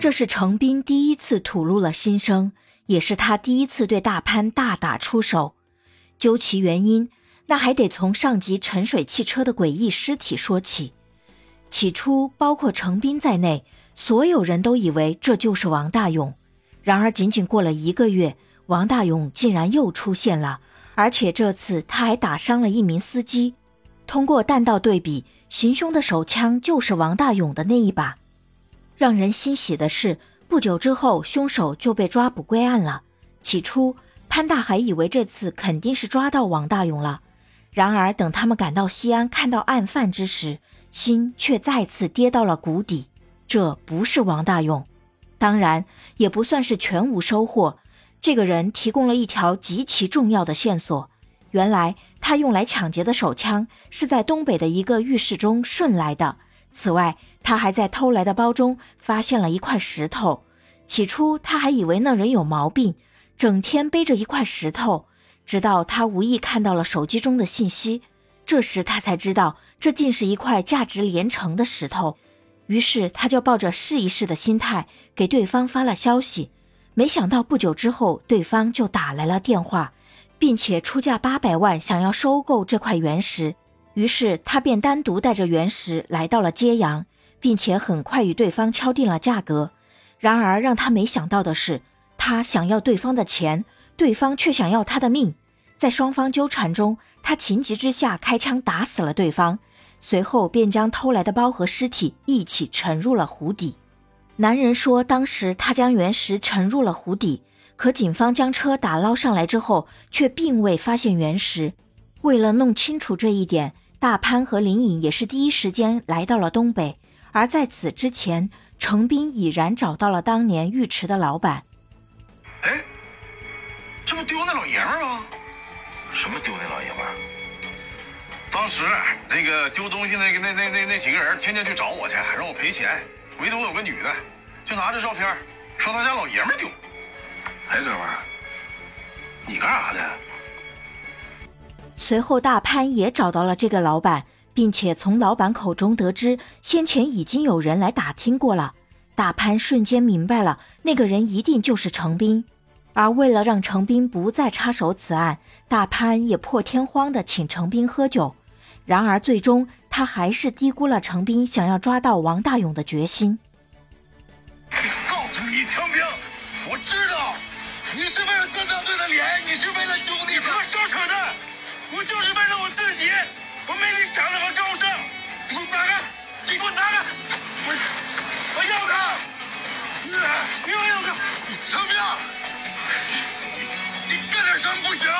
这是程斌第一次吐露了心声，也是他第一次对大潘大打出手。究其原因，那还得从上级沉水汽车的诡异尸体说起。起初，包括程斌在内，所有人都以为这就是王大勇。然而，仅仅过了一个月，王大勇竟然又出现了，而且这次他还打伤了一名司机。通过弹道对比，行凶的手枪就是王大勇的那一把。让人欣喜的是，不久之后，凶手就被抓捕归案了。起初，潘大还以为这次肯定是抓到王大勇了。然而，等他们赶到西安，看到案犯之时，心却再次跌到了谷底。这不是王大勇，当然也不算是全无收获。这个人提供了一条极其重要的线索：原来他用来抢劫的手枪是在东北的一个浴室中顺来的。此外，他还在偷来的包中发现了一块石头。起初，他还以为那人有毛病，整天背着一块石头。直到他无意看到了手机中的信息，这时他才知道这竟是一块价值连城的石头。于是，他就抱着试一试的心态给对方发了消息。没想到不久之后，对方就打来了电话，并且出价八百万，想要收购这块原石。于是他便单独带着原石来到了揭阳，并且很快与对方敲定了价格。然而让他没想到的是，他想要对方的钱，对方却想要他的命。在双方纠缠中，他情急之下开枪打死了对方，随后便将偷来的包和尸体一起沉入了湖底。男人说，当时他将原石沉入了湖底，可警方将车打捞上来之后，却并未发现原石。为了弄清楚这一点，大潘和林颖也是第一时间来到了东北。而在此之前，程斌已然找到了当年浴池的老板。哎，这不丢那老爷们儿吗？什么丢那老爷们儿？当时那个丢东西那个那那那那几个人天天去找我去，让我赔钱。唯独有个女的，就拿着照片说他家老爷们儿丢。哎，哥们儿，你干啥的？随后，大潘也找到了这个老板，并且从老板口中得知先前已经有人来打听过了。大潘瞬间明白了那个人一定就是程斌。而为了让程斌不再插手此案大潘也破天荒的请程斌喝酒。然而最终他还是低估了程斌想要抓到王大勇的决心。告诉你程兵我知道你是为了三大队的脸你是为了救真不行